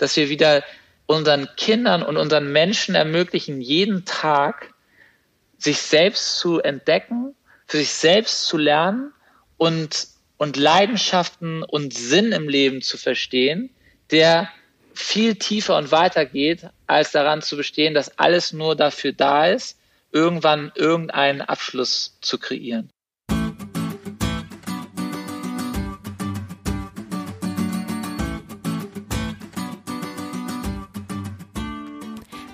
dass wir wieder unseren Kindern und unseren Menschen ermöglichen, jeden Tag sich selbst zu entdecken, für sich selbst zu lernen und, und Leidenschaften und Sinn im Leben zu verstehen, der viel tiefer und weiter geht, als daran zu bestehen, dass alles nur dafür da ist, irgendwann irgendeinen Abschluss zu kreieren.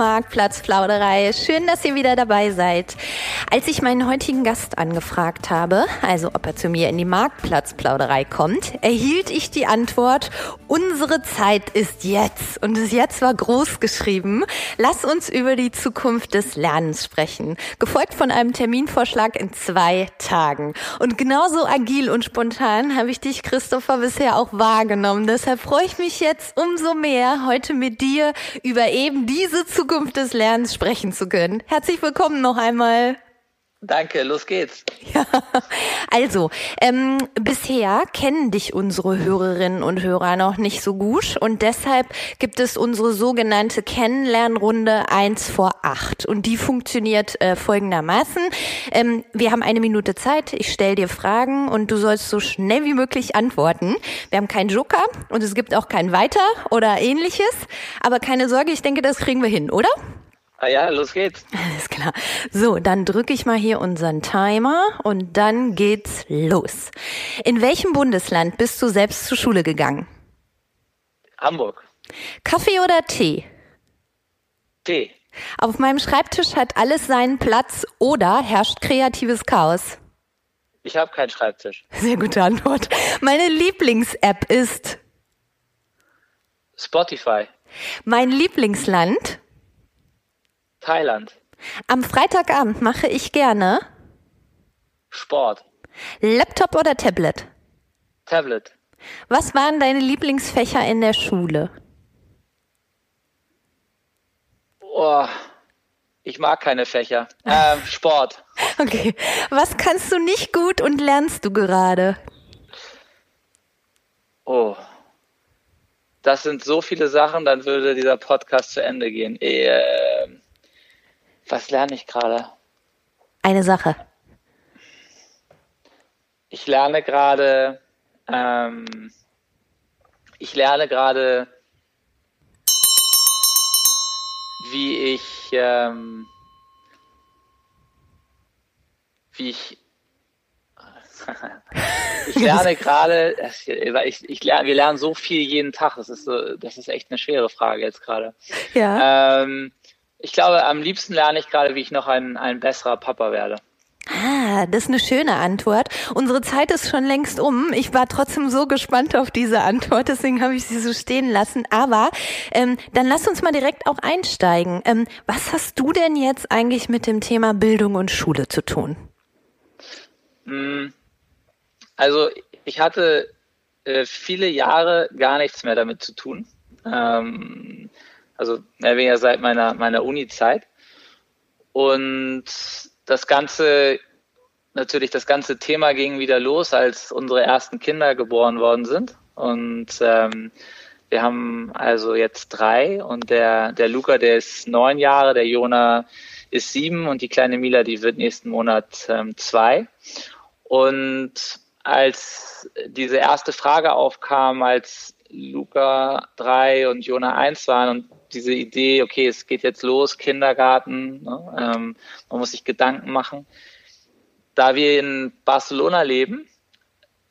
Marktplatzplauderei. Schön, dass ihr wieder dabei seid. Als ich meinen heutigen Gast angefragt habe, also ob er zu mir in die Marktplatzplauderei kommt, erhielt ich die Antwort, unsere Zeit ist jetzt. Und das Jetzt war groß geschrieben. Lass uns über die Zukunft des Lernens sprechen. Gefolgt von einem Terminvorschlag in zwei Tagen. Und genauso agil und spontan habe ich dich, Christopher, bisher auch wahrgenommen. Deshalb freue ich mich jetzt umso mehr, heute mit dir über eben diese Zukunft des Lernens sprechen zu können. Herzlich willkommen noch einmal. Danke, los geht's. Ja, also, ähm, bisher kennen dich unsere Hörerinnen und Hörer noch nicht so gut und deshalb gibt es unsere sogenannte Kennenlernrunde 1 vor 8 und die funktioniert äh, folgendermaßen. Ähm, wir haben eine Minute Zeit, ich stelle dir Fragen und du sollst so schnell wie möglich antworten. Wir haben keinen Joker und es gibt auch kein Weiter oder ähnliches, aber keine Sorge, ich denke, das kriegen wir hin, oder? Ah ja, los geht's. Alles klar. So, dann drücke ich mal hier unseren Timer und dann geht's los. In welchem Bundesland bist du selbst zur Schule gegangen? Hamburg. Kaffee oder Tee? Tee. Auf meinem Schreibtisch hat alles seinen Platz oder herrscht kreatives Chaos? Ich habe keinen Schreibtisch. Sehr gute Antwort. Meine Lieblings-App ist Spotify. Mein Lieblingsland? Thailand. Am Freitagabend mache ich gerne Sport. Laptop oder Tablet? Tablet. Was waren deine Lieblingsfächer in der Schule? Oh, ich mag keine Fächer. Ähm, Sport. Okay. Was kannst du nicht gut und lernst du gerade? Oh. Das sind so viele Sachen, dann würde dieser Podcast zu Ende gehen. Äh, was lerne ich gerade? Eine Sache. Ich lerne gerade, ähm, ich lerne gerade, wie ich, ähm, wie ich, ich lerne gerade, ich, ich lerne, wir lernen so viel jeden Tag. Das ist so, das ist echt eine schwere Frage jetzt gerade. Ja. Ähm, ich glaube, am liebsten lerne ich gerade, wie ich noch ein, ein besserer Papa werde. Ah, das ist eine schöne Antwort. Unsere Zeit ist schon längst um. Ich war trotzdem so gespannt auf diese Antwort, deswegen habe ich sie so stehen lassen. Aber ähm, dann lass uns mal direkt auch einsteigen. Ähm, was hast du denn jetzt eigentlich mit dem Thema Bildung und Schule zu tun? Hm, also ich hatte äh, viele Jahre gar nichts mehr damit zu tun. Ähm, also mehr weniger seit meiner, meiner Uni-Zeit. Und das Ganze, natürlich das ganze Thema ging wieder los, als unsere ersten Kinder geboren worden sind. Und ähm, wir haben also jetzt drei und der, der Luca, der ist neun Jahre, der Jona ist sieben und die kleine Mila, die wird nächsten Monat ähm, zwei. Und als diese erste Frage aufkam, als Luca drei und Jona eins waren und diese Idee, okay, es geht jetzt los, Kindergarten, ne, ähm, man muss sich Gedanken machen. Da wir in Barcelona leben,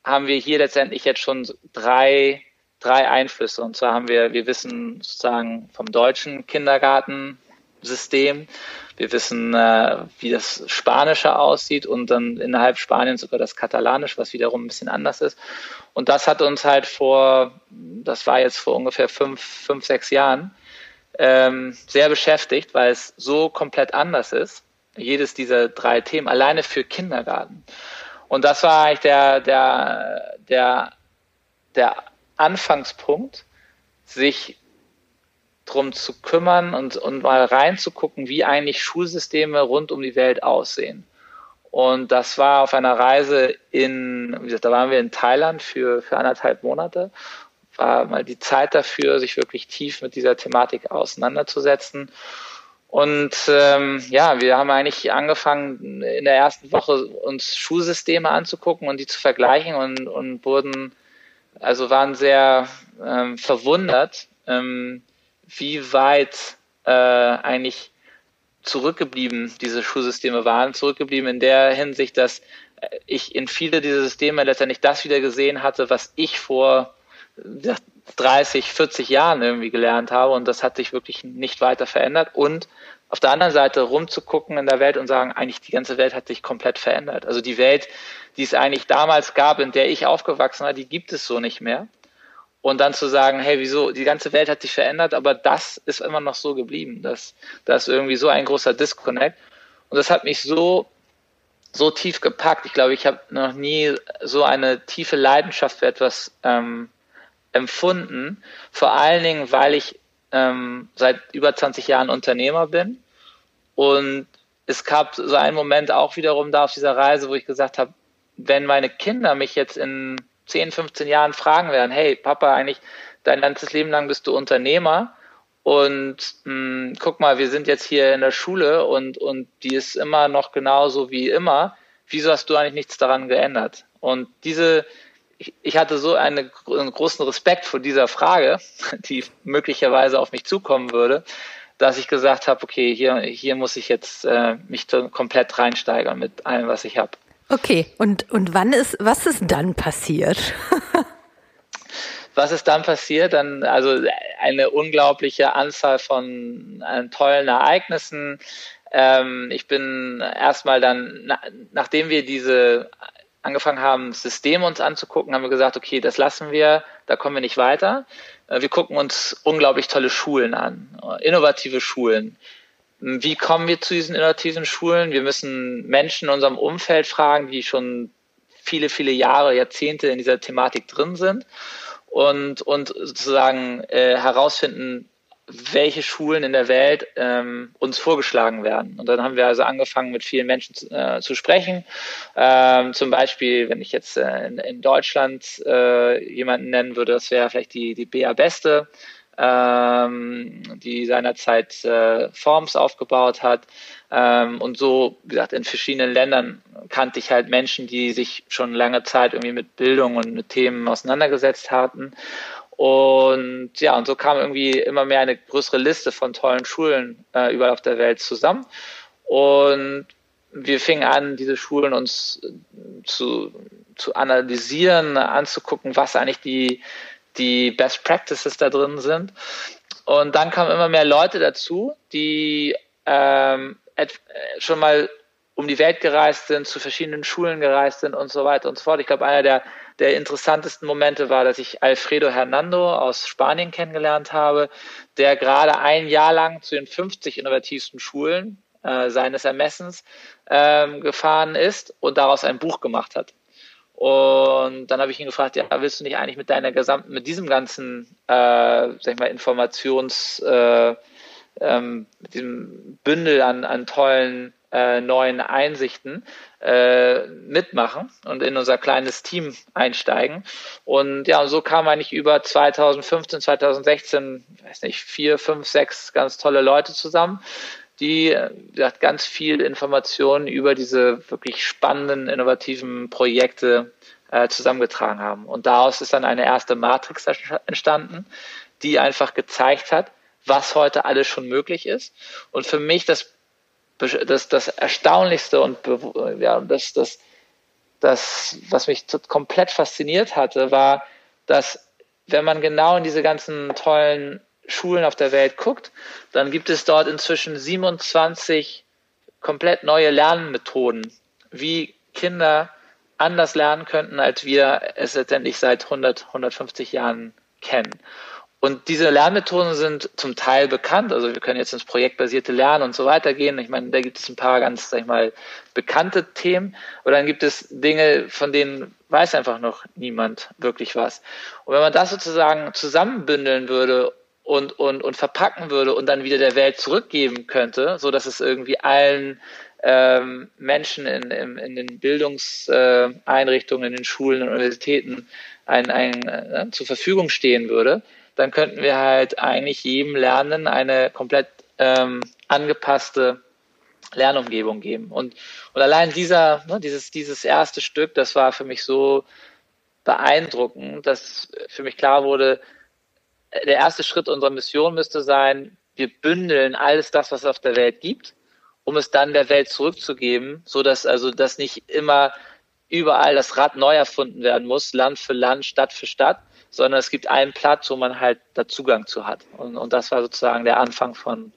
haben wir hier letztendlich jetzt schon drei, drei Einflüsse. Und zwar haben wir, wir wissen sozusagen vom deutschen Kindergarten, System. Wir wissen, äh, wie das Spanische aussieht und dann innerhalb Spaniens sogar das Katalanisch, was wiederum ein bisschen anders ist. Und das hat uns halt vor, das war jetzt vor ungefähr fünf, fünf sechs Jahren, ähm, sehr beschäftigt, weil es so komplett anders ist. Jedes dieser drei Themen, alleine für Kindergarten. Und das war eigentlich der, der, der, der Anfangspunkt, sich drum zu kümmern und, und mal reinzugucken, wie eigentlich Schulsysteme rund um die Welt aussehen. Und das war auf einer Reise in, wie gesagt, da waren wir in Thailand für, für anderthalb Monate. War mal die Zeit dafür, sich wirklich tief mit dieser Thematik auseinanderzusetzen. Und ähm, ja, wir haben eigentlich angefangen, in der ersten Woche uns Schulsysteme anzugucken und die zu vergleichen und, und wurden, also waren sehr ähm, verwundert, ähm, wie weit äh, eigentlich zurückgeblieben diese Schulsysteme waren, zurückgeblieben in der Hinsicht, dass ich in viele dieser Systeme letztendlich das wieder gesehen hatte, was ich vor 30, 40 Jahren irgendwie gelernt habe und das hat sich wirklich nicht weiter verändert und auf der anderen Seite rumzugucken in der Welt und sagen, eigentlich die ganze Welt hat sich komplett verändert. Also die Welt, die es eigentlich damals gab, in der ich aufgewachsen war, die gibt es so nicht mehr und dann zu sagen, hey, wieso, die ganze Welt hat sich verändert, aber das ist immer noch so geblieben. Das, das ist irgendwie so ein großer Disconnect. Und das hat mich so, so tief gepackt. Ich glaube, ich habe noch nie so eine tiefe Leidenschaft für etwas ähm, empfunden. Vor allen Dingen, weil ich ähm, seit über 20 Jahren Unternehmer bin. Und es gab so einen Moment auch wiederum da auf dieser Reise, wo ich gesagt habe, wenn meine Kinder mich jetzt in 10, 15 Jahren fragen werden, hey Papa, eigentlich dein ganzes Leben lang bist du Unternehmer und mh, hm, guck mal, wir sind jetzt hier in der Schule und, und die ist immer noch genauso wie immer. Wieso hast du eigentlich nichts daran geändert? Und diese, ich, ich hatte so eine, einen großen Respekt vor dieser Frage, die möglicherweise auf mich zukommen würde, dass ich gesagt habe, okay, hier, hier muss ich jetzt äh, mich komplett reinsteigern mit allem, was ich habe. Okay, und, und wann ist, was ist dann passiert? was ist dann passiert? Dann, also eine unglaubliche Anzahl von äh, tollen Ereignissen. Ähm, ich bin erstmal dann, na, nachdem wir diese angefangen haben, Systeme uns anzugucken, haben wir gesagt, okay, das lassen wir, da kommen wir nicht weiter. Äh, wir gucken uns unglaublich tolle Schulen an, innovative Schulen. Wie kommen wir zu diesen innovativen Schulen? Wir müssen Menschen in unserem Umfeld fragen, die schon viele, viele Jahre, Jahrzehnte in dieser Thematik drin sind und, und sozusagen äh, herausfinden, welche Schulen in der Welt ähm, uns vorgeschlagen werden. Und dann haben wir also angefangen, mit vielen Menschen zu, äh, zu sprechen. Ähm, zum Beispiel, wenn ich jetzt äh, in, in, Deutschland äh, jemanden nennen würde, das wäre vielleicht die, die Bea Beste ähm, die seinerzeit äh, Forms aufgebaut hat. Ähm, und so, wie gesagt, in verschiedenen Ländern kannte ich halt Menschen, die sich schon lange Zeit irgendwie mit Bildung und mit Themen auseinandergesetzt hatten. Und ja, und so kam irgendwie immer mehr eine größere Liste von tollen Schulen äh, überall auf der Welt zusammen. Und wir fingen an, diese Schulen uns zu, zu analysieren, anzugucken, was eigentlich die, die Best Practices da drin sind. Und dann kamen immer mehr Leute dazu, die ähm, schon mal um die Welt gereist sind, zu verschiedenen Schulen gereist sind und so weiter und so fort. Ich glaube, einer der, der interessantesten Momente war, dass ich Alfredo Hernando aus Spanien kennengelernt habe, der gerade ein Jahr lang zu den 50 innovativsten Schulen äh, seines Ermessens ähm, gefahren ist und daraus ein Buch gemacht hat. Und dann habe ich ihn gefragt, ja, willst du nicht eigentlich mit deiner gesamten, mit diesem ganzen, äh, sag ich mal, Informations, äh, ähm, mit diesem Bündel an, an tollen äh, neuen Einsichten äh, mitmachen und in unser kleines Team einsteigen. Und ja, so kam eigentlich über 2015, 2016, weiß nicht, vier, fünf, sechs ganz tolle Leute zusammen, die hat ganz viel Informationen über diese wirklich spannenden, innovativen Projekte äh, zusammengetragen haben. Und daraus ist dann eine erste Matrix entstanden, die einfach gezeigt hat, was heute alles schon möglich ist. Und für mich das, das, das Erstaunlichste und ja, das, das, das, was mich komplett fasziniert hatte, war, dass wenn man genau in diese ganzen tollen Schulen auf der Welt guckt, dann gibt es dort inzwischen 27 komplett neue Lernmethoden, wie Kinder anders lernen könnten, als wir es letztendlich seit 100, 150 Jahren kennen. Und diese Lernmethoden sind zum Teil bekannt. Also wir können jetzt ins projektbasierte Lernen und so weiter gehen. Ich meine, da gibt es ein paar ganz, sag ich mal, bekannte Themen. Aber dann gibt es Dinge, von denen weiß einfach noch niemand wirklich was. Und wenn man das sozusagen zusammenbündeln würde und, und, und verpacken würde und dann wieder der Welt zurückgeben könnte, so dass es irgendwie allen ähm, Menschen in, in, in den Bildungseinrichtungen, in den Schulen und Universitäten ein, ein, äh, zur Verfügung stehen würde, dann könnten wir halt eigentlich jedem Lernen eine komplett ähm, angepasste Lernumgebung geben. Und, und allein dieser, ne, dieses, dieses erste Stück, das war für mich so beeindruckend, dass für mich klar wurde, der erste Schritt unserer Mission müsste sein, wir bündeln alles das, was es auf der Welt gibt, um es dann der Welt zurückzugeben, so dass also das nicht immer überall das Rad neu erfunden werden muss, Land für Land, Stadt für Stadt, sondern es gibt einen Platz, wo man halt da Zugang zu hat. Und, und das war sozusagen der Anfang von,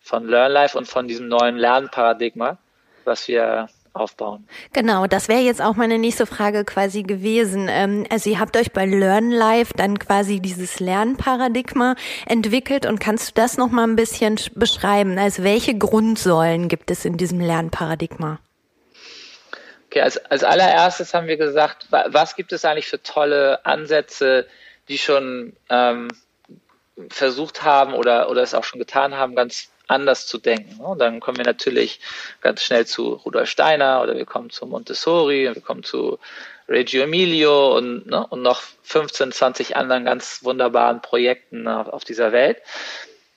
von LearnLife und von diesem neuen Lernparadigma, was wir aufbauen. Genau, das wäre jetzt auch meine nächste Frage quasi gewesen. Ähm, also ihr habt euch bei LearnLife dann quasi dieses Lernparadigma entwickelt und kannst du das nochmal ein bisschen beschreiben? Also welche Grundsäulen gibt es in diesem Lernparadigma? Okay, als, als allererstes haben wir gesagt, was gibt es eigentlich für tolle Ansätze, die schon ähm, versucht haben oder, oder es auch schon getan haben, ganz anders zu denken. Und dann kommen wir natürlich ganz schnell zu Rudolf Steiner oder wir kommen zu Montessori, wir kommen zu Reggio Emilio und, ne, und noch 15, 20 anderen ganz wunderbaren Projekten auf, auf dieser Welt.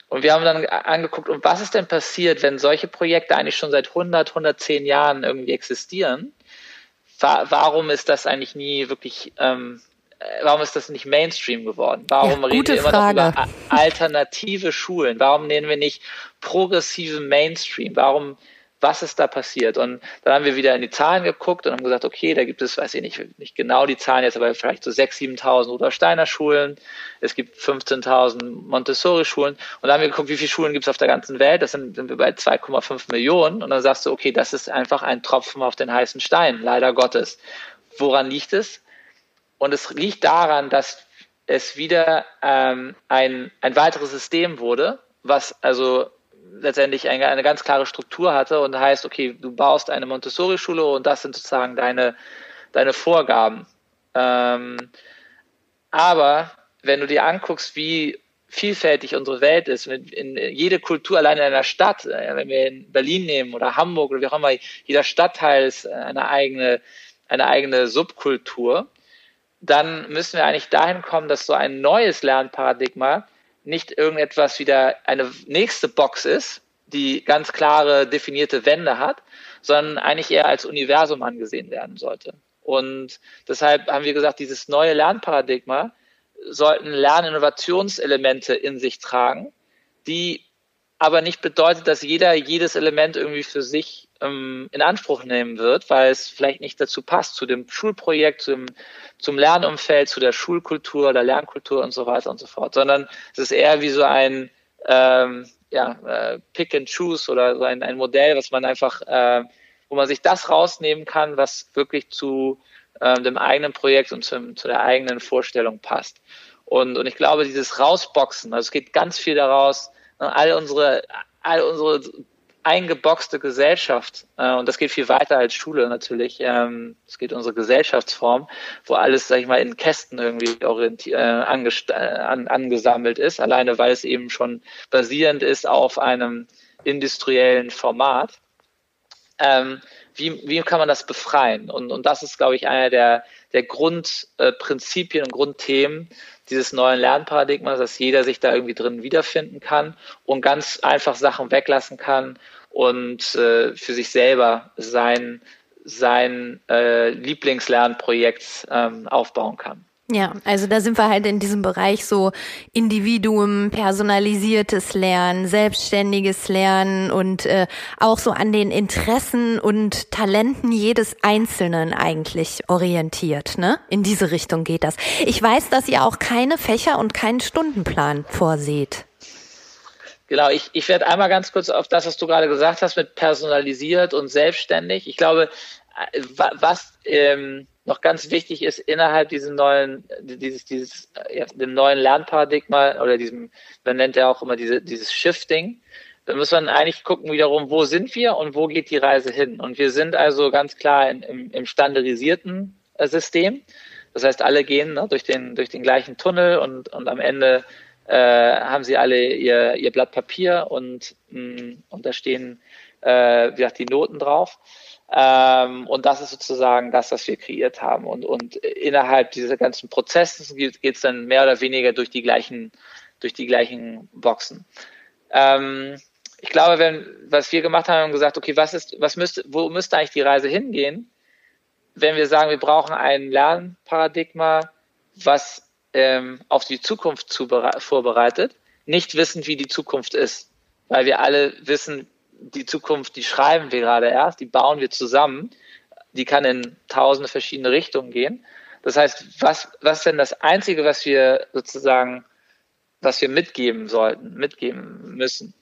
Und wir haben dann angeguckt, und was ist denn passiert, wenn solche Projekte eigentlich schon seit 100, 110 Jahren irgendwie existieren warum ist das eigentlich nie wirklich, ähm, äh, warum ist das nicht Mainstream geworden? Warum ja, reden wir immer Frage. noch über alternative Schulen? Warum nennen wir nicht progressive Mainstream? Warum was ist da passiert? Und dann haben wir wieder in die Zahlen geguckt und haben gesagt, okay, da gibt es, weiß ich nicht, nicht genau die Zahlen jetzt, aber vielleicht so 6.000, 7.000 Rudolf Steiner Schulen. Es gibt 15.000 Montessori Schulen. Und dann haben wir geguckt, wie viele Schulen gibt es auf der ganzen Welt? Das sind, sind wir bei 2,5 Millionen. Und dann sagst du, okay, das ist einfach ein Tropfen auf den heißen Stein, leider Gottes. Woran liegt es? Und es liegt daran, dass es wieder ähm, ein, ein weiteres System wurde, was also letztendlich eine, eine ganz klare Struktur hatte und heißt, okay, du baust eine Montessori-Schule und das sind sozusagen deine, deine Vorgaben. Ähm, aber wenn du dir anguckst, wie vielfältig unsere Welt ist, in, in jede Kultur allein in einer Stadt, äh, wenn wir in Berlin nehmen oder Hamburg oder wie auch immer, jeder Stadtteil ist eine eigene, eine eigene Subkultur, dann müssen wir eigentlich dahin kommen, dass so ein neues Lernparadigma nicht irgendetwas wieder eine nächste Box ist, die ganz klare definierte Wände hat, sondern eigentlich eher als Universum angesehen werden sollte. Und deshalb haben wir gesagt, dieses neue Lernparadigma sollten Lerninnovationselemente in sich tragen, die aber nicht bedeutet, dass jeder jedes Element irgendwie für sich ähm, in Anspruch nehmen wird, weil es vielleicht nicht dazu passt, zu dem Schulprojekt, zum, zum Lernumfeld, zu der Schulkultur, der Lernkultur und so weiter und so fort, sondern es ist eher wie so ein ähm, ja, äh, Pick and Choose oder so ein, ein Modell, was man einfach, äh, wo man sich das rausnehmen kann, was wirklich zu äh, dem eigenen Projekt und zum, zu der eigenen Vorstellung passt. Und, und ich glaube, dieses Rausboxen, also es geht ganz viel daraus, all unsere, all unsere eingeboxte Gesellschaft, äh, und das geht viel weiter als Schule natürlich, ähm, es geht unsere Gesellschaftsform, wo alles, sag ich mal, in Kästen irgendwie äh, äh, an, angesammelt ist, alleine weil es eben schon basierend ist auf einem industriellen Format. Ähm, wie, wie kann man das befreien? Und, und das ist, glaube ich, einer der, der Grundprinzipien und Grundthemen dieses neuen Lernparadigmas, dass jeder sich da irgendwie drin wiederfinden kann und ganz einfach Sachen weglassen kann und äh, für sich selber sein, sein äh, Lieblingslernprojekt ähm, aufbauen kann. Ja, also da sind wir halt in diesem Bereich so Individuum, personalisiertes Lernen, selbstständiges Lernen und äh, auch so an den Interessen und Talenten jedes Einzelnen eigentlich orientiert. Ne? In diese Richtung geht das. Ich weiß, dass ihr auch keine Fächer und keinen Stundenplan vorseht. Genau, ich, ich werde einmal ganz kurz auf das, was du gerade gesagt hast, mit personalisiert und selbstständig. Ich glaube, äh, was ähm, noch ganz wichtig ist innerhalb diesem neuen, dieses, dieses, ja, dem neuen Lernparadigma oder diesem, man nennt ja auch immer diese, dieses Shifting, dann muss man eigentlich gucken wiederum, wo sind wir und wo geht die Reise hin. Und wir sind also ganz klar in, im, im standardisierten äh, System. Das heißt, alle gehen ne, durch, den, durch den gleichen Tunnel und, und am Ende äh, haben sie alle ihr, ihr Blatt Papier und, mh, mm, und da stehen äh, wie gesagt, die Noten drauf. Ähm, und das ist sozusagen das, was wir kreiert haben. Und, und innerhalb dieser ganzen Prozesse geht es dann mehr oder weniger durch die gleichen, durch die gleichen Boxen. Ähm, ich glaube, wenn, was wir gemacht haben, haben gesagt, okay, was ist, was müsste, wo müsste eigentlich die Reise hingehen? Wenn wir sagen, wir brauchen ein Lernparadigma, was ähm, auf die Zukunft vorbereitet, nicht wissend, wie die Zukunft ist. Weil wir alle wissen, die Zukunft, die schreiben wir gerade erst, die bauen wir zusammen. Die kann in tausende verschiedene Richtungen gehen. Das heißt, was, was denn das Einzige, was wir sozusagen, was wir mitgeben sollten, mitgeben müssen?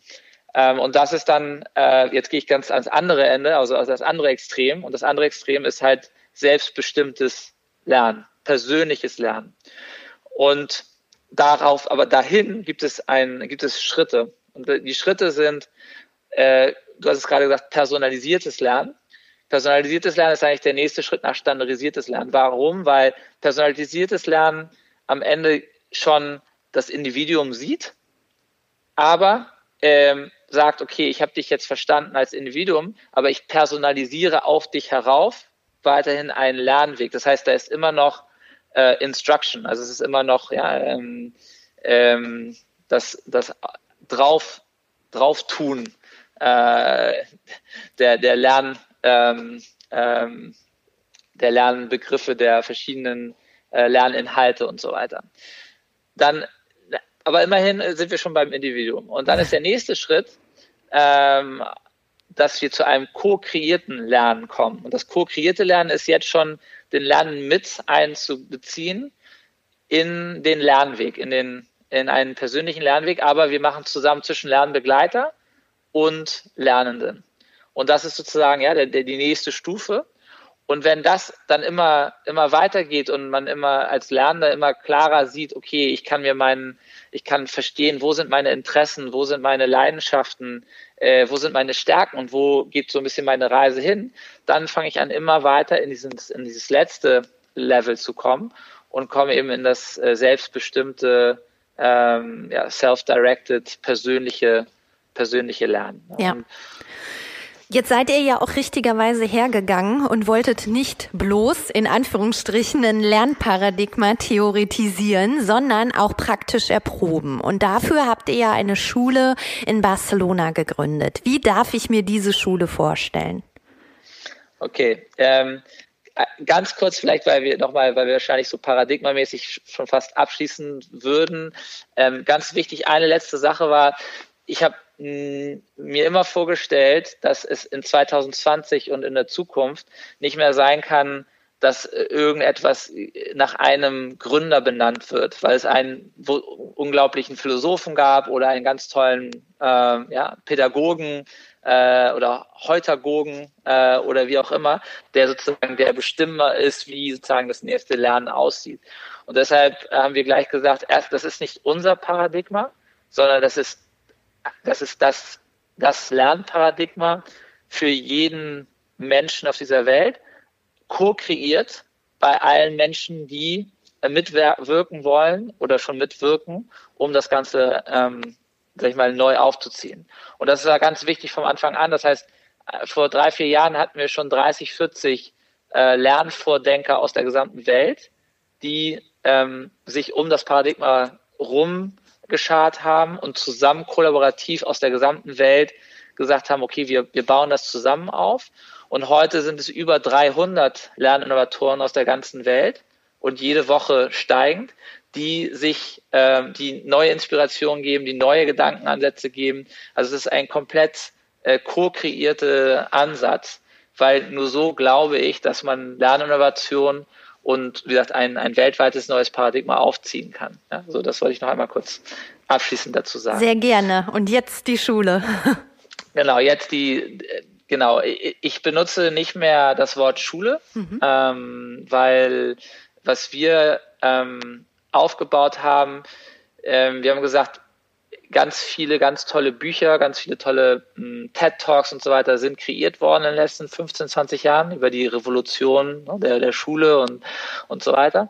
Ähm, und das ist dann, äh, jetzt gehe ich ganz ans andere Ende, also, das andere Extrem. Und das andere Extrem ist halt selbstbestimmtes Lernen, persönliches Lernen. Und darauf, aber dahin gibt es ein, gibt es Schritte. Und die Schritte sind äh, du hast es gerade gesagt, personalisiertes Lernen. Personalisiertes Lernen ist eigentlich der nächste Schritt nach standardisiertes Lernen. Warum? Weil personalisiertes Lernen am Ende schon das Individuum sieht, aber ähm, sagt, okay, ich habe dich jetzt verstanden als Individuum, aber ich personalisiere auf dich herauf weiterhin einen Lernweg. Das heißt, da ist immer noch äh, Instruction, also es ist immer noch ja, ähm, ähm, das, das drauf, drauf tun äh, der, der Lern, ähm, ähm, der Lernbegriffe der verschiedenen äh, Lerninhalte und so weiter. Dann, aber immerhin sind wir schon beim Individuum. Und dann ist der nächste Schritt, ähm, dass wir zu einem co-kreierten Lernen kommen. Und das co-kreierte Lernen ist jetzt schon den Lernen mit einzubeziehen in den Lernweg, in den in einen persönlichen Lernweg, aber wir machen zusammen zwischen Lernbegleiter und Lernenden. Und das ist sozusagen ja der, der, die nächste Stufe. Und wenn das dann immer, immer weitergeht und man immer als Lernender immer klarer sieht, okay, ich kann mir meinen, ich kann verstehen, wo sind meine Interessen, wo sind meine Leidenschaften, äh, wo sind meine Stärken und wo geht so ein bisschen meine Reise hin, dann fange ich an, immer weiter in dieses, in dieses letzte Level zu kommen und komme eben in das äh, selbstbestimmte, ähm, ja, self-directed, persönliche persönliche Lernen. Ja. Jetzt seid ihr ja auch richtigerweise hergegangen und wolltet nicht bloß in Anführungsstrichen ein Lernparadigma theoretisieren, sondern auch praktisch erproben. Und dafür habt ihr ja eine Schule in Barcelona gegründet. Wie darf ich mir diese Schule vorstellen? Okay, ähm, ganz kurz vielleicht, weil wir nochmal, weil wir wahrscheinlich so paradigmamäßig schon fast abschließen würden. Ähm, ganz wichtig, eine letzte Sache war, ich habe mir immer vorgestellt, dass es in 2020 und in der Zukunft nicht mehr sein kann, dass irgendetwas nach einem Gründer benannt wird, weil es einen unglaublichen Philosophen gab oder einen ganz tollen äh, ja, Pädagogen äh, oder Heutagogen äh, oder wie auch immer, der sozusagen der Bestimmer ist, wie sozusagen das nächste Lernen aussieht. Und deshalb haben wir gleich gesagt, erst, das ist nicht unser Paradigma, sondern das ist das ist das, das Lernparadigma für jeden Menschen auf dieser Welt, co-kreiert bei allen Menschen, die mitwirken wollen oder schon mitwirken, um das Ganze, ähm, sag ich mal, neu aufzuziehen. Und das ist ja ganz wichtig vom Anfang an. Das heißt, äh, vor drei, vier Jahren hatten wir schon 30, 40 äh, Lernvordenker aus der gesamten Welt, die ähm, sich um das Paradigma rum geschart haben und zusammen kollaborativ aus der gesamten Welt gesagt haben, okay, wir, wir bauen das zusammen auf. Und heute sind es über 300 Lerninnovatoren aus der ganzen Welt und jede Woche steigend, die sich, äh, die neue Inspiration geben, die neue Gedankenansätze geben. Also es ist ein komplett äh, co-kreierter Ansatz, weil nur so glaube ich, dass man Lerninnovation und wie gesagt ein, ein weltweites neues Paradigma aufziehen kann. Ja, so, das wollte ich noch einmal kurz abschließend dazu sagen. Sehr gerne. Und jetzt die Schule. genau, jetzt die genau. Ich benutze nicht mehr das Wort Schule, mhm. ähm, weil was wir ähm, aufgebaut haben, ähm, wir haben gesagt, ganz viele ganz tolle Bücher, ganz viele tolle hm, TED Talks und so weiter sind kreiert worden in den letzten 15, 20 Jahren über die Revolution ne, der, der Schule und, und so weiter.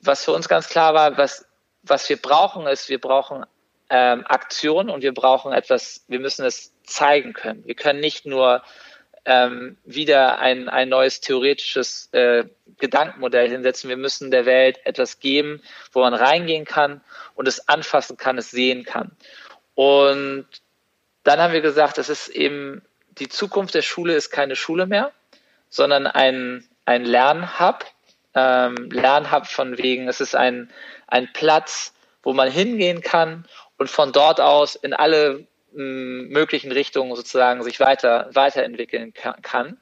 Was für uns ganz klar war, was, was wir brauchen, ist, wir brauchen ähm, Aktion und wir brauchen etwas, wir müssen es zeigen können. Wir können nicht nur ähm, wieder ein, ein neues theoretisches äh, Gedankenmodell hinsetzen. Wir müssen der Welt etwas geben, wo man reingehen kann und es anfassen kann, es sehen kann. Und dann haben wir gesagt, es ist eben die Zukunft der Schule ist keine Schule mehr, sondern ein, ein Lernhub. Ähm, Lernhub von wegen, es ist ein, ein Platz, wo man hingehen kann und von dort aus in alle möglichen Richtungen sozusagen sich weiter weiterentwickeln kann.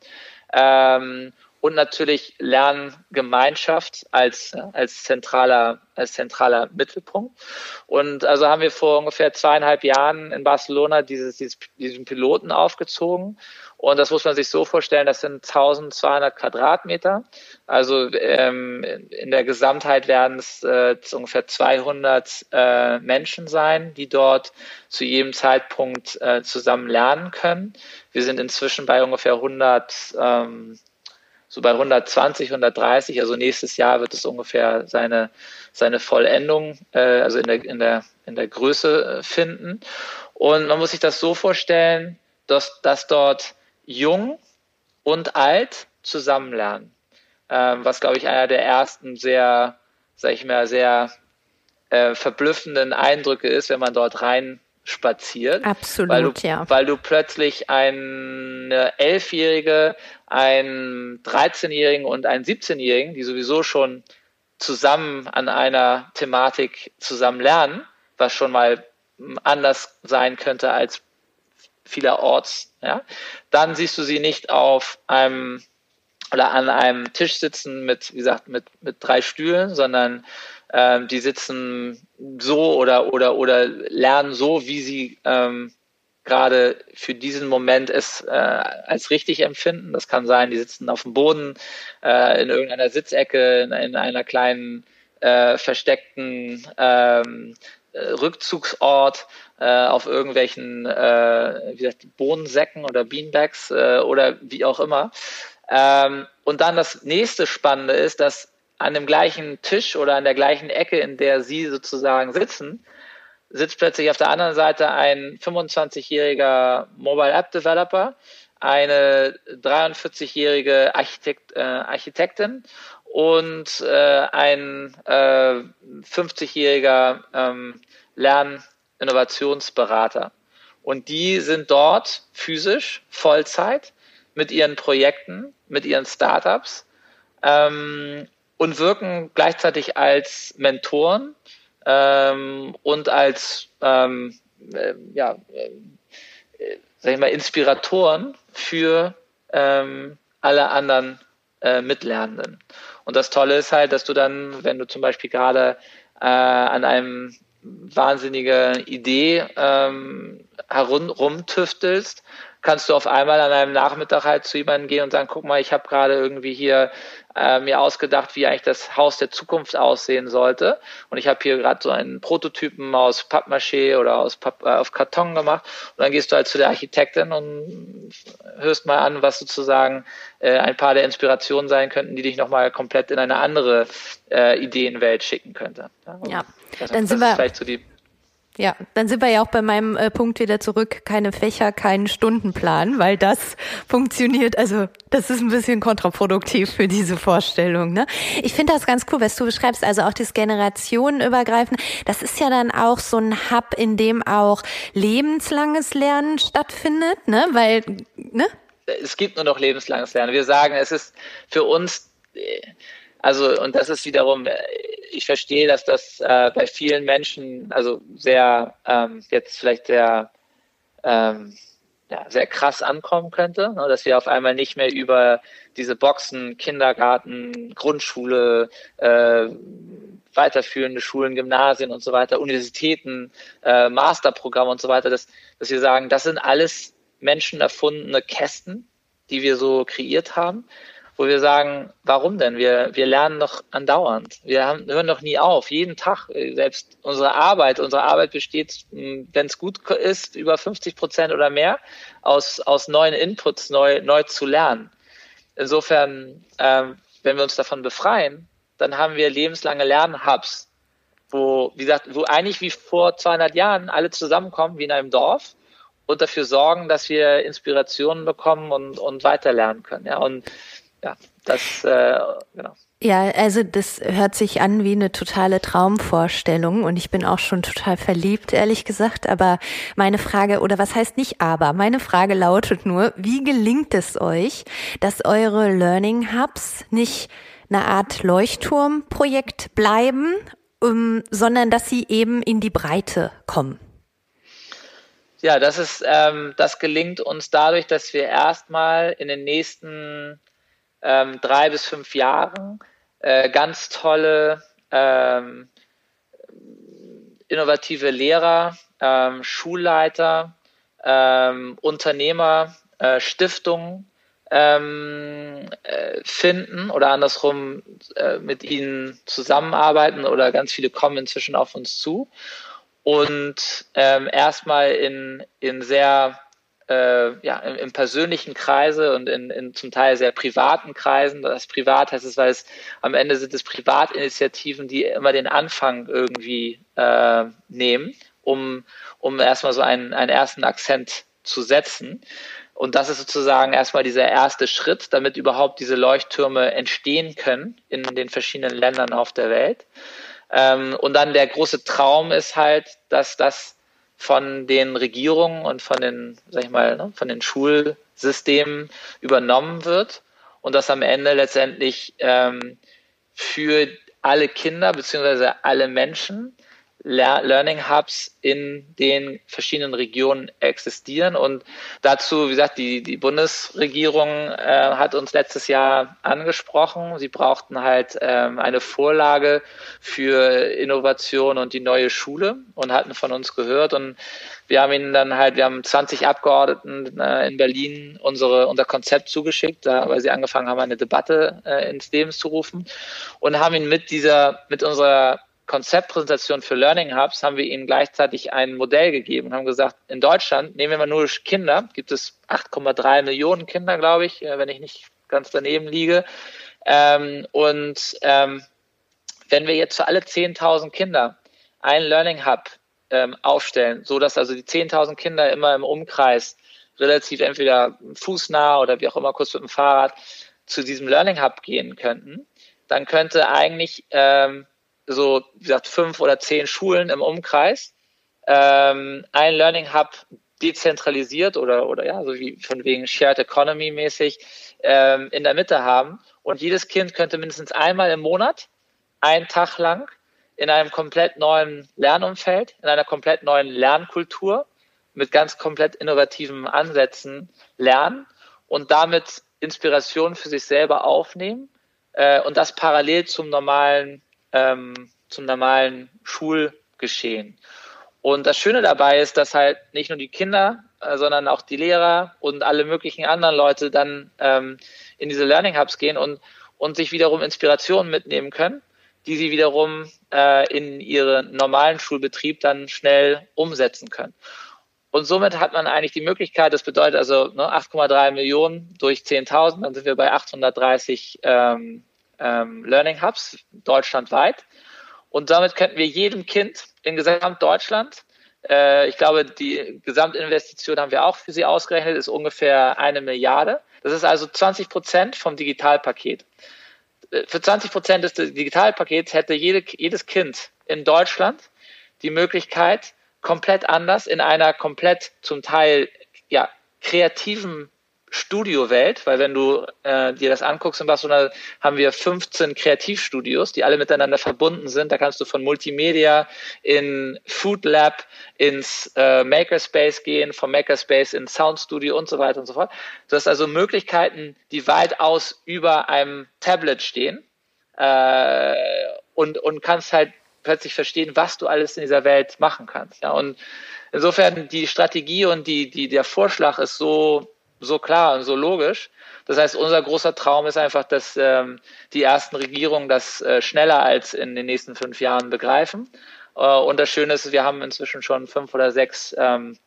Ähm, und natürlich Lerngemeinschaft als, als zentraler, als zentraler Mittelpunkt. Und also haben wir vor ungefähr zweieinhalb Jahren in Barcelona dieses, dieses, diesen Piloten aufgezogen. Und das muss man sich so vorstellen, das sind 1200 Quadratmeter. Also ähm, in der Gesamtheit werden es äh, ungefähr 200 äh, Menschen sein, die dort zu jedem Zeitpunkt äh, zusammen lernen können. Wir sind inzwischen bei ungefähr 100 ähm, so bei 120, 130. Also nächstes Jahr wird es ungefähr seine, seine Vollendung, äh, also in der, in der, in der Größe äh, finden. Und man muss sich das so vorstellen, dass, dass dort jung und alt zusammen lernen. Ähm, was, glaube ich, einer der ersten sehr, sag ich mal, sehr äh, verblüffenden Eindrücke ist, wenn man dort rein spaziert. Absolut, weil du, ja. Weil du plötzlich eine Elfjährige, einen 13-Jährigen und einen 17-Jährigen, die sowieso schon zusammen an einer Thematik zusammen lernen, was schon mal anders sein könnte als vielerorts, ja, dann siehst du sie nicht auf einem oder an einem Tisch sitzen mit, wie gesagt, mit, mit drei Stühlen, sondern ähm, die sitzen so oder oder oder lernen so, wie sie ähm, gerade für diesen Moment es äh, als richtig empfinden. Das kann sein, die sitzen auf dem Boden, äh, in irgendeiner Sitzecke, in, in einer kleinen äh, versteckten ähm, Rückzugsort äh, auf irgendwelchen äh, wie gesagt, Bohnensäcken oder Beanbags äh, oder wie auch immer. Ähm, und dann das nächste Spannende ist, dass an dem gleichen Tisch oder an der gleichen Ecke, in der Sie sozusagen sitzen, sitzt plötzlich auf der anderen Seite ein 25-jähriger Mobile App Developer, eine 43-jährige Architekt, äh, Architektin und äh, ein äh, 50-jähriger ähm, Lerninnovationsberater. Und die sind dort physisch Vollzeit mit ihren Projekten, mit ihren Startups ähm, und wirken gleichzeitig als Mentoren ähm, und als ähm, äh, ja, äh, sag ich mal, Inspiratoren für ähm, alle anderen äh, Mitlernenden. Und das Tolle ist halt, dass du dann, wenn du zum Beispiel gerade äh, an einem wahnsinnige Idee ähm, herumtüftelst, kannst du auf einmal an einem Nachmittag halt zu jemandem gehen und sagen, guck mal, ich habe gerade irgendwie hier äh, mir ausgedacht, wie eigentlich das Haus der Zukunft aussehen sollte. Und ich habe hier gerade so einen Prototypen aus Pappmaché oder aus Papp, äh, auf Karton gemacht. Und dann gehst du halt zu der Architektin und hörst mal an, was sozusagen äh, ein paar der Inspirationen sein könnten, die dich nochmal komplett in eine andere äh, Ideenwelt schicken könnte. Ja, ja. Das, dann sind wir vielleicht so die ja, dann sind wir ja auch bei meinem äh, Punkt wieder zurück. Keine Fächer, keinen Stundenplan, weil das funktioniert. Also das ist ein bisschen kontraproduktiv für diese Vorstellung. Ne? Ich finde das ganz cool, was du beschreibst. Also auch das Generationenübergreifend. Das ist ja dann auch so ein Hub, in dem auch lebenslanges Lernen stattfindet, ne? Weil, ne? Es gibt nur noch lebenslanges Lernen. Wir sagen, es ist für uns Also, und das ist wiederum, äh, ich verstehe, dass das äh, bei vielen Menschen, also sehr, ähm, jetzt vielleicht sehr, ähm, ja, sehr krass ankommen könnte, ne, dass wir auf einmal nicht mehr über diese Boxen, Kindergarten, Grundschule, äh, weiterführende Schulen, Gymnasien und so weiter, Universitäten, äh, Masterprogramme und so weiter, dass, dass wir sagen, das sind alles menschenerfundene Kästen, die wir so kreiert haben, wo wir sagen, warum denn? Wir, wir lernen doch andauernd. Wir haben, hören doch nie auf, jeden Tag. Selbst unsere Arbeit, unsere Arbeit besteht, hm, wenn es gut ist, über 50 Prozent oder mehr aus, aus neuen Inputs neu, neu zu lernen. Insofern, ähm, wenn wir uns davon befreien, dann haben wir lebenslange Lernhubs, wo, wie gesagt, wo eigentlich wie vor 200 Jahren alle zusammenkommen, wie in einem Dorf und dafür sorgen, dass wir Inspirationen bekommen und, und weiterlernen können. Ja, und ja, das, äh, genau. Ja, also das hört sich an wie eine totale Traumvorstellung und ich bin auch schon total verliebt, ehrlich gesagt. Aber meine Frage, oder was heißt nicht aber, meine Frage lautet nur, wie gelingt es euch, dass eure Learning Hubs nicht eine Art Leuchtturmprojekt bleiben, um, ähm, sondern dass sie eben in die Breite kommen? Ja, das ist, ähm, das gelingt uns dadurch, dass wir erstmal in den nächsten ähm, drei bis fünf Jahren äh, ganz tolle ähm, innovative Lehrer, ähm, Schulleiter, ähm, Unternehmer, äh, Stiftungen ähm, äh, finden oder andersrum äh, mit ihnen zusammenarbeiten oder ganz viele kommen inzwischen auf uns zu. Und ähm, erstmal in, in sehr äh, ja, im, im, persönlichen Kreise und in, in zum Teil sehr privaten Kreisen. Das privat heißt es, weil es am Ende sind es Privatinitiativen, die immer den Anfang irgendwie äh, nehmen, um, um erstmal so einen, einen ersten Akzent zu setzen. Und das ist sozusagen erstmal dieser erste Schritt, damit überhaupt diese Leuchttürme entstehen können in den verschiedenen Ländern auf der Welt. Ähm, und dann der große Traum ist halt, dass das von den Regierungen und von den, sag ich mal, ne, von den Schulsystemen übernommen wird und dass am Ende letztendlich ähm, für alle Kinder beziehungsweise alle Menschen Learning Hubs in den verschiedenen Regionen existieren. Und dazu, wie gesagt, die, die Bundesregierung äh, hat uns letztes Jahr angesprochen. Sie brauchten halt ähm, eine Vorlage für Innovation und die neue Schule und hatten von uns gehört. Und wir haben ihnen dann halt, wir haben 20 Abgeordneten äh, in Berlin unsere, unser Konzept zugeschickt, da, weil sie angefangen haben, eine Debatte äh, ins Leben zu rufen und haben ihn mit dieser, mit unserer Konzeptpräsentation für Learning Hubs haben wir ihnen gleichzeitig ein Modell gegeben und haben gesagt, in Deutschland, nehmen wir mal nur Kinder, gibt es 8,3 Millionen Kinder, glaube ich, äh, wenn ich nicht ganz daneben liege. Ähm, und ähm, wenn wir jetzt für alle 10.000 Kinder einen Learning Hub ähm, aufstellen, so dass also die 10.000 Kinder immer im Umkreis relativ entweder fußnah oder wie auch immer kurz mit dem Fahrrad zu diesem Learning Hub gehen könnten, dann könnte eigentlich ähm, so, wie gesagt, fünf oder zehn Schulen im Umkreis, ähm, ein Learning Hub dezentralisiert oder, oder ja, so wie von wegen Shared Economy mäßig ähm, in der Mitte haben. Und jedes Kind könnte mindestens einmal im Monat, einen Tag lang, in einem komplett neuen Lernumfeld, in einer komplett neuen Lernkultur mit ganz komplett innovativen Ansätzen lernen und damit Inspiration für sich selber aufnehmen äh, und das parallel zum normalen ähm, zum normalen Schulgeschehen. Und das Schöne dabei ist, dass halt nicht nur die Kinder, äh, sondern auch die Lehrer und alle möglichen anderen Leute dann ähm, in diese Learning Hubs gehen und, und sich wiederum Inspirationen mitnehmen können, die sie wiederum äh, in ihren normalen Schulbetrieb dann schnell umsetzen können. Und somit hat man eigentlich die Möglichkeit, das bedeutet also ne, 8,3 Millionen durch 10.000, dann sind wir bei 830 ähm, ähm, Learning Hubs deutschlandweit. Und damit könnten wir jedem Kind in Gesamtdeutschland, äh, ich glaube, die Gesamtinvestition haben wir auch für sie ausgerechnet, ist ungefähr eine Milliarde. Das ist also 20 Prozent vom Digitalpaket. Äh, für 20 Prozent des Digitalpakets hätte jede, jedes Kind in Deutschland die Möglichkeit, komplett anders in einer komplett zum Teil ja, kreativen Studiowelt, weil wenn du äh, dir das anguckst in Barcelona, haben wir 15 Kreativstudios, die alle miteinander verbunden sind. Da kannst du von Multimedia in Food Lab ins äh, Makerspace gehen, vom Makerspace ins Soundstudio und so weiter und so fort. Du hast also Möglichkeiten, die weitaus über einem Tablet stehen äh, und, und kannst halt plötzlich verstehen, was du alles in dieser Welt machen kannst. Ja, und insofern die Strategie und die, die, der Vorschlag ist so so klar und so logisch. Das heißt, unser großer Traum ist einfach, dass ähm, die ersten Regierungen das äh, schneller als in den nächsten fünf Jahren begreifen. Äh, und das Schöne ist, wir haben inzwischen schon fünf oder sechs ähm,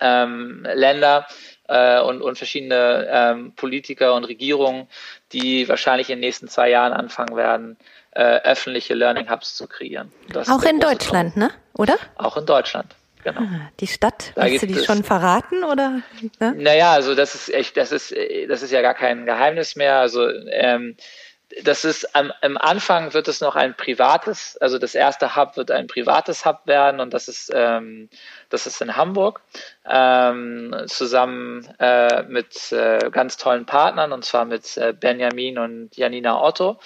ähm, Länder äh, und, und verschiedene ähm, Politiker und Regierungen, die wahrscheinlich in den nächsten zwei Jahren anfangen werden, äh, öffentliche Learning Hubs zu kreieren. Das Auch in Deutschland, Traum. ne? Oder? Auch in Deutschland. Genau. Ah, die Stadt, da willst du die schon verraten oder? Ne? Naja, also das ist echt, das ist, das ist ja gar kein Geheimnis mehr. Also ähm, das ist am, am Anfang wird es noch ein privates, also das erste Hub wird ein privates Hub werden und das ist ähm, das ist in Hamburg ähm, zusammen äh, mit äh, ganz tollen Partnern und zwar mit äh, Benjamin und Janina Otto.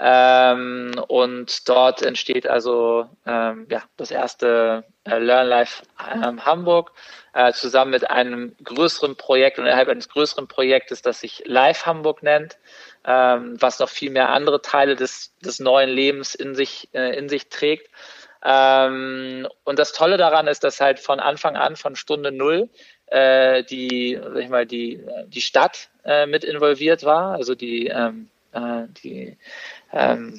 Ähm, und dort entsteht also ähm, ja, das erste äh, Learn Life ähm, Hamburg äh, zusammen mit einem größeren Projekt und innerhalb eines größeren Projektes, das sich Live Hamburg nennt, ähm, was noch viel mehr andere Teile des, des neuen Lebens in sich, äh, in sich trägt. Ähm, und das Tolle daran ist, dass halt von Anfang an, von Stunde Null, äh, die, sag ich mal, die, die Stadt äh, mit involviert war, also die, ähm, äh, die ähm,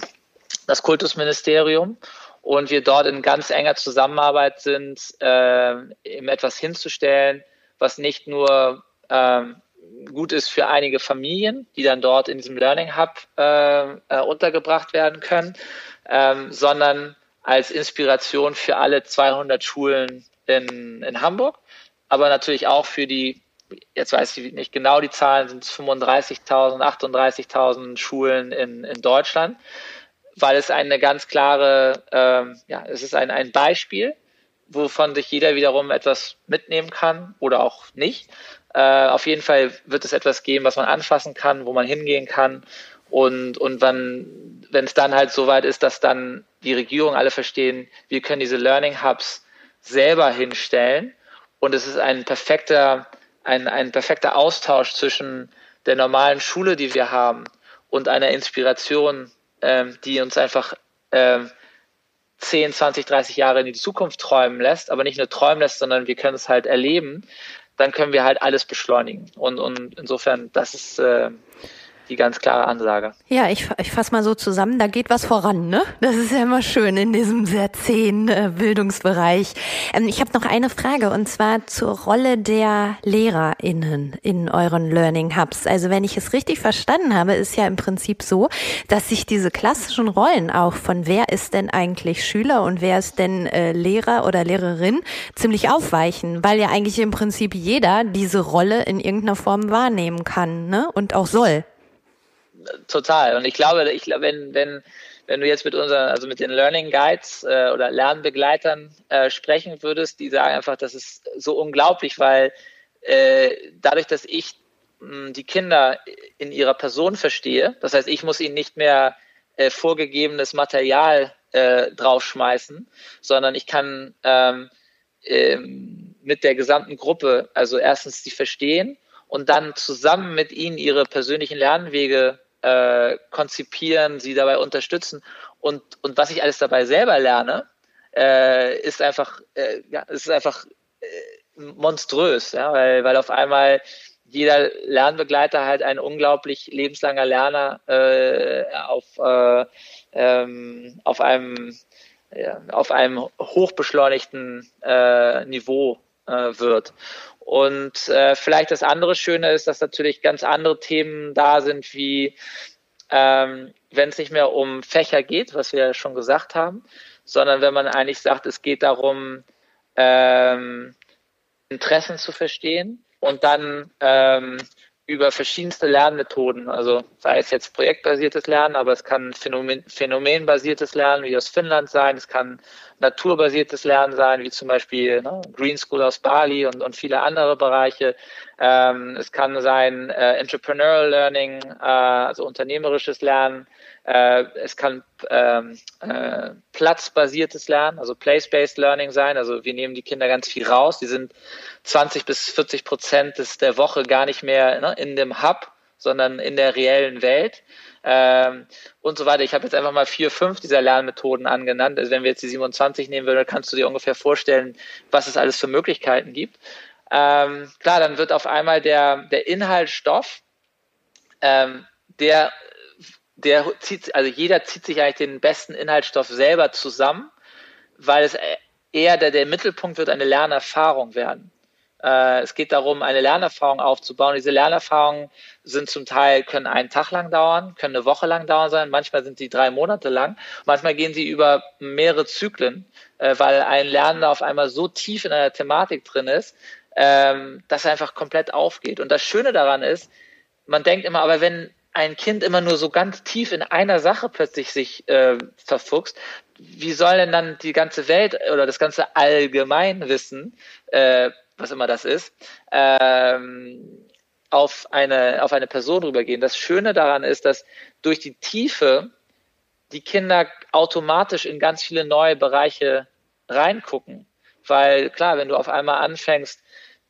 das Kultusministerium. Und wir dort in ganz enger Zusammenarbeit sind, äh, etwas hinzustellen, was nicht nur ähm, gut ist für einige Familien, die dann dort in diesem Learning Hub äh, äh, untergebracht werden können, ähm, sondern als Inspiration für alle 200 Schulen in, in Hamburg, aber natürlich auch für die jetzt weiß ich nicht genau die Zahlen, sind es 35.000, 38.000 Schulen in, in Deutschland, weil es eine ganz klare, ähm, ja, es ist ein, ein Beispiel, wovon sich jeder wiederum etwas mitnehmen kann oder auch nicht. Äh, auf jeden Fall wird es etwas geben, was man anfassen kann, wo man hingehen kann. Und, und wenn, es dann halt so weit ist, dass dann die Regierung alle verstehen, wir können diese Learning Hubs selber hinstellen. Und es ist ein perfekter ein, ein perfekter Austausch zwischen der normalen Schule, die wir haben, und einer Inspiration, ähm, die uns einfach ähm, 10, 20, 30 Jahre in die Zukunft träumen lässt, aber nicht nur träumen lässt, sondern wir können es halt erleben, dann können wir halt alles beschleunigen. Und, und insofern, das ist äh, die ganz klare Ansage. Ja, ich, ich fasse mal so zusammen, da geht was voran, ne? Das ist ja immer schön in diesem sehr zähen äh, Bildungsbereich. Ähm, ich habe noch eine Frage und zwar zur Rolle der LehrerInnen in euren Learning Hubs. Also wenn ich es richtig verstanden habe, ist ja im Prinzip so, dass sich diese klassischen Rollen auch von wer ist denn eigentlich Schüler und wer ist denn äh, Lehrer oder Lehrerin ziemlich aufweichen, weil ja eigentlich im Prinzip jeder diese Rolle in irgendeiner Form wahrnehmen kann, ne? Und auch soll total. Und ich glaube, ich wenn, wenn, wenn du jetzt mit unseren, also mit den Learning Guides äh, oder Lernbegleitern äh, sprechen würdest, die sagen einfach, das ist so unglaublich, weil äh, dadurch, dass ich mh, hm, die Kinder in ihrer Person verstehe, das heißt, ich muss ihnen nicht mehr äh, vorgegebenes Material äh, draufschmeißen, sondern ich kann ähm, ähm, mit der gesamten Gruppe, also erstens sie verstehen und dann zusammen mit ihnen ihre persönlichen Lernwege äh, konzipieren, sie dabei unterstützen. Und, und was ich alles dabei selber lerne, äh, ist einfach, äh, ja, ist einfach äh, monströs, ja, weil, weil auf einmal jeder Lernbegleiter halt ein unglaublich lebenslanger Lerner äh, auf, äh, ähm, auf einem ja, auf einem hochbeschleunigten Niveau wird. Und äh, vielleicht das andere Schöne ist, dass natürlich ganz andere Themen da sind, wie ähm, wenn es nicht mehr um Fächer geht, was wir ja schon gesagt haben, sondern wenn man eigentlich sagt, es geht darum, ähm, Interessen zu verstehen und dann ähm, über verschiedenste Lernmethoden, also sei es jetzt projektbasiertes Lernen, aber es kann Phänomen, phänomenbasiertes Lernen wie aus Finnland sein, es kann naturbasiertes Lernen sein, wie zum Beispiel ne, Green School aus Bali und, und viele andere Bereiche. Ähm, es kann sein äh, Entrepreneurial Learning, äh, also unternehmerisches Lernen. Äh, es kann ähm, äh, platzbasiertes Lernen, also Place-Based Learning sein. Also wir nehmen die Kinder ganz viel raus. Die sind 20 bis 40 Prozent des, der Woche gar nicht mehr ne, in dem Hub, sondern in der reellen Welt ähm, und so weiter. Ich habe jetzt einfach mal vier, fünf dieser Lernmethoden angenannt. Also wenn wir jetzt die 27 nehmen würden, kannst du dir ungefähr vorstellen, was es alles für Möglichkeiten gibt. Ähm, klar, dann wird auf einmal der, der Inhaltsstoff, ähm, der, der zieht, also jeder zieht sich eigentlich den besten Inhaltsstoff selber zusammen, weil es eher der, der Mittelpunkt wird eine Lernerfahrung werden. Äh, es geht darum, eine Lernerfahrung aufzubauen. Diese Lernerfahrungen sind zum Teil, können einen Tag lang dauern, können eine Woche lang dauern sein, manchmal sind sie drei Monate lang, manchmal gehen sie über mehrere Zyklen, äh, weil ein Lernender auf einmal so tief in einer Thematik drin ist, ähm, dass er einfach komplett aufgeht. Und das Schöne daran ist, man denkt immer, aber wenn ein Kind immer nur so ganz tief in einer Sache plötzlich sich äh, verfuchst, wie soll denn dann die ganze Welt oder das ganze Allgemeinwissen äh, was immer das ist, ähm, auf eine, auf eine Person rübergehen. Das Schöne daran ist, dass durch die Tiefe die Kinder automatisch in ganz viele neue Bereiche reingucken. Weil klar, wenn du auf einmal anfängst,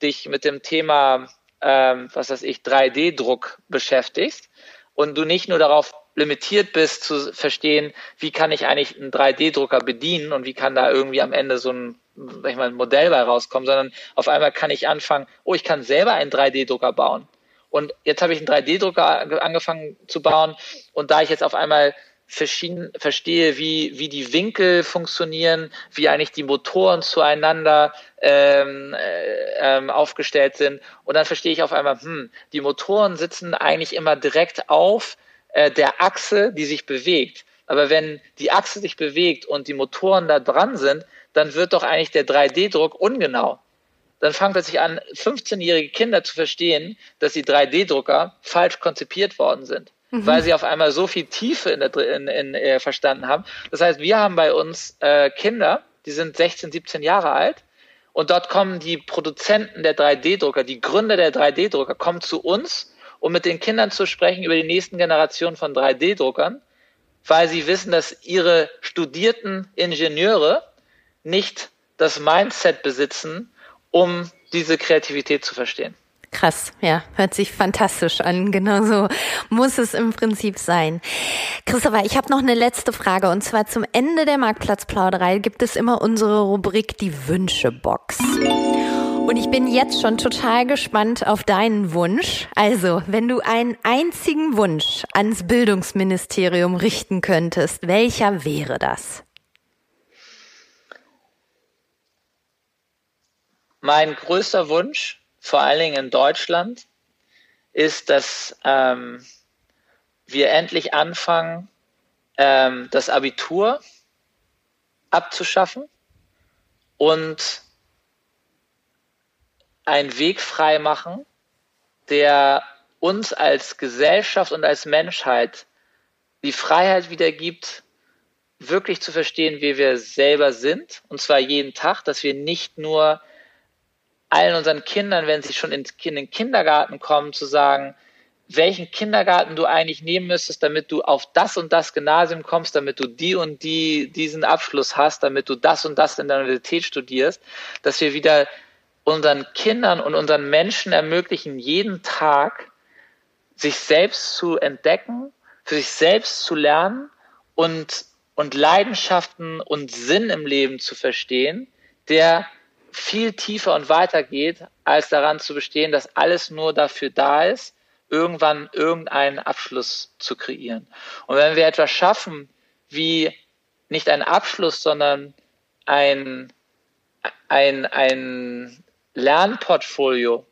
dich mit dem Thema, ähm, was weiß ich, 3D-Druck beschäftigst und du nicht nur darauf limitiert bist zu verstehen, wie kann ich eigentlich einen 3D-Drucker bedienen und wie kann da irgendwie am Ende so ein sag ich mal, ein Modell bei rauskommen, sondern auf einmal kann ich anfangen, oh, ich kann selber einen 3D-Drucker bauen. Und jetzt habe ich einen 3D-Drucker angefangen zu bauen und da ich jetzt auf einmal verstehe, wie, wie die Winkel funktionieren, wie eigentlich die Motoren zueinander ähm, äh, ähm, aufgestellt sind. Und dann verstehe ich auf einmal, hm, die Motoren sitzen eigentlich immer direkt auf äh, der Achse, die sich bewegt. Aber wenn die Achse sich bewegt und die Motoren da dran sind, dann wird doch eigentlich der 3D-Druck ungenau. Dann fangen plötzlich an, 15-jährige Kinder zu verstehen, dass die 3D-Drucker falsch konzipiert worden sind. Mhm. Weil sie auf einmal so viel Tiefe in der, in, in, äh, verstanden haben. Das heißt, wir haben bei uns äh, Kinder, die sind 16, 17 Jahre alt. Und dort kommen die Produzenten der 3D-Drucker, die Gründer der 3D-Drucker, kommen zu uns, um mit den Kindern zu sprechen über die nächsten Generationen von 3D-Druckern, weil sie wissen, dass ihre studierten Ingenieure nicht das Mindset besitzen, um diese Kreativität zu verstehen. Krass, ja, hört sich fantastisch an. Genauso muss es im Prinzip sein. Christopher, ich habe noch eine letzte Frage und zwar zum Ende der Marktplatzplauderei gibt es immer unsere Rubrik die Wünschebox. Und ich bin jetzt schon total gespannt auf deinen Wunsch. Also, wenn du einen einzigen Wunsch ans Bildungsministerium richten könntest, welcher wäre das? Mein größter Wunsch, vor allen Dingen in Deutschland, ist, dass ähm, wir endlich anfangen, ähm, das Abitur abzuschaffen und einen Weg frei machen, der uns als Gesellschaft und als Menschheit die Freiheit wiedergibt, wirklich zu verstehen, wie wir selber sind, und zwar jeden Tag, dass wir nicht nur allen unseren Kindern, wenn sie schon in, den Kindergarten kommen, zu sagen, welchen Kindergarten du eigentlich nehmen müsstest, damit du auf das und das Gymnasium kommst, damit du die und die diesen Abschluss hast, damit du das und das in der Universität studierst, dass wir wieder unseren Kindern und unseren Menschen ermöglichen, jeden Tag sich selbst zu entdecken, für sich selbst zu lernen und, und Leidenschaften und Sinn im Leben zu verstehen, der viel tiefer und weiter geht, als daran zu bestehen, dass alles nur dafür da ist, irgendwann irgendeinen Abschluss zu kreieren. Und wenn wir etwas schaffen, wie nicht ein Abschluss, sondern ein, ein, ein Lernportfolio,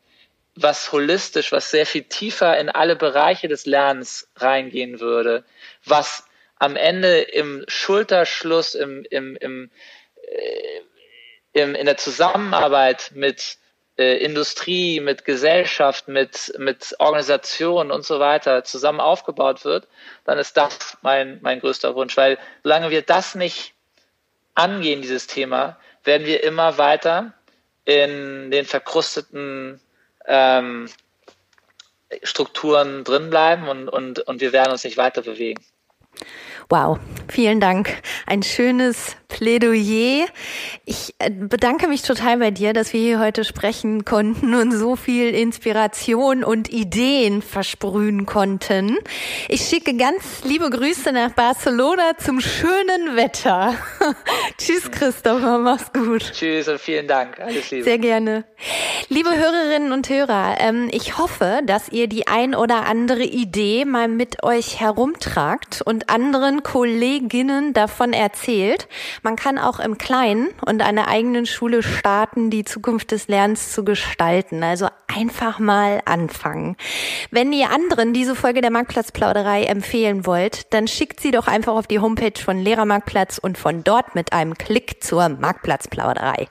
was holistisch, was sehr viel tiefer in alle Bereiche des Lernens reingehen würde, was am Ende im Schulterschluss, im, im, im, äh, im, in der Zusammenarbeit mit äh, Industrie, mit Gesellschaft, mit, mit Organisationen und so weiter zusammen aufgebaut wird, dann ist das mein, mein größter Wunsch. Weil solange wir das nicht angehen, dieses Thema, werden wir immer weiter in den verkrusteten ähm, Strukturen drinbleiben und, und, und wir werden uns nicht weiter bewegen. Wow, vielen Dank. Ein schönes Plädoyer. Ich äh, bedanke mich total bei dir, dass wir hier heute sprechen konnten und so viel Inspiration und Ideen versprühen konnten. Ich schicke ganz liebe Grüße nach Barcelona zum schönen Wetter. Tschüss, Christopher, mach's gut. Tschüss und vielen Dank. Alles Liebe. Sehr gerne. Liebe Hörerinnen und Hörer, ähm, ich hoffe, dass ihr die ein oder andere Idee mal mit euch herumtragt und Kolleginnen davon erzählt. Man kann auch im Kleinen und einer eigenen Schule starten, die Zukunft des Lernens zu gestalten. Also einfach mal anfangen. Wenn ihr anderen diese Folge der Marktplatzplauderei empfehlen wollt, dann schickt sie doch einfach auf die Homepage von Lehrermarktplatz und von dort mit einem Klick zur Marktplatzplauderei.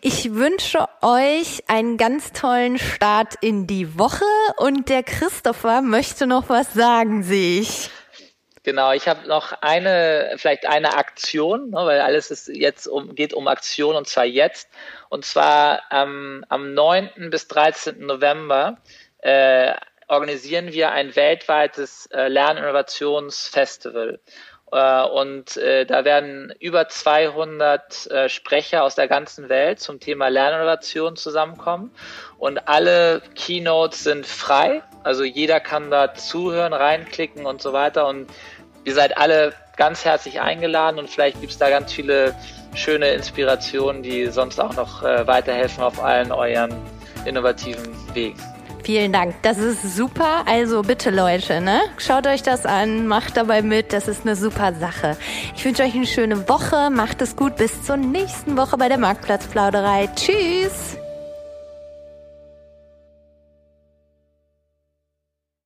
Ich wünsche euch einen ganz tollen Start in die Woche und der Christopher möchte noch was sagen, sehe ich. Genau, ich habe noch eine, vielleicht eine Aktion, ne, weil alles ist jetzt um, geht um Aktion und zwar jetzt. Und zwar ähm, am 9. bis 13. November äh, organisieren wir ein weltweites äh, Lerninnovationsfestival. Äh, und äh, da werden über 200 äh, Sprecher aus der ganzen Welt zum Thema Lerninnovation zusammenkommen. Und alle Keynotes sind frei. Also jeder kann da zuhören, reinklicken und so weiter. Und ihr seid alle ganz herzlich eingeladen und vielleicht gibt es da ganz viele schöne Inspirationen, die sonst auch noch äh, weiterhelfen auf allen euren innovativen Wegen. Vielen Dank. Das ist super. Also bitte Leute, ne? Schaut euch das an, macht dabei mit. Das ist eine super Sache. Ich wünsche euch eine schöne Woche. Macht es gut. Bis zur nächsten Woche bei der Marktplatzplauderei. Tschüss.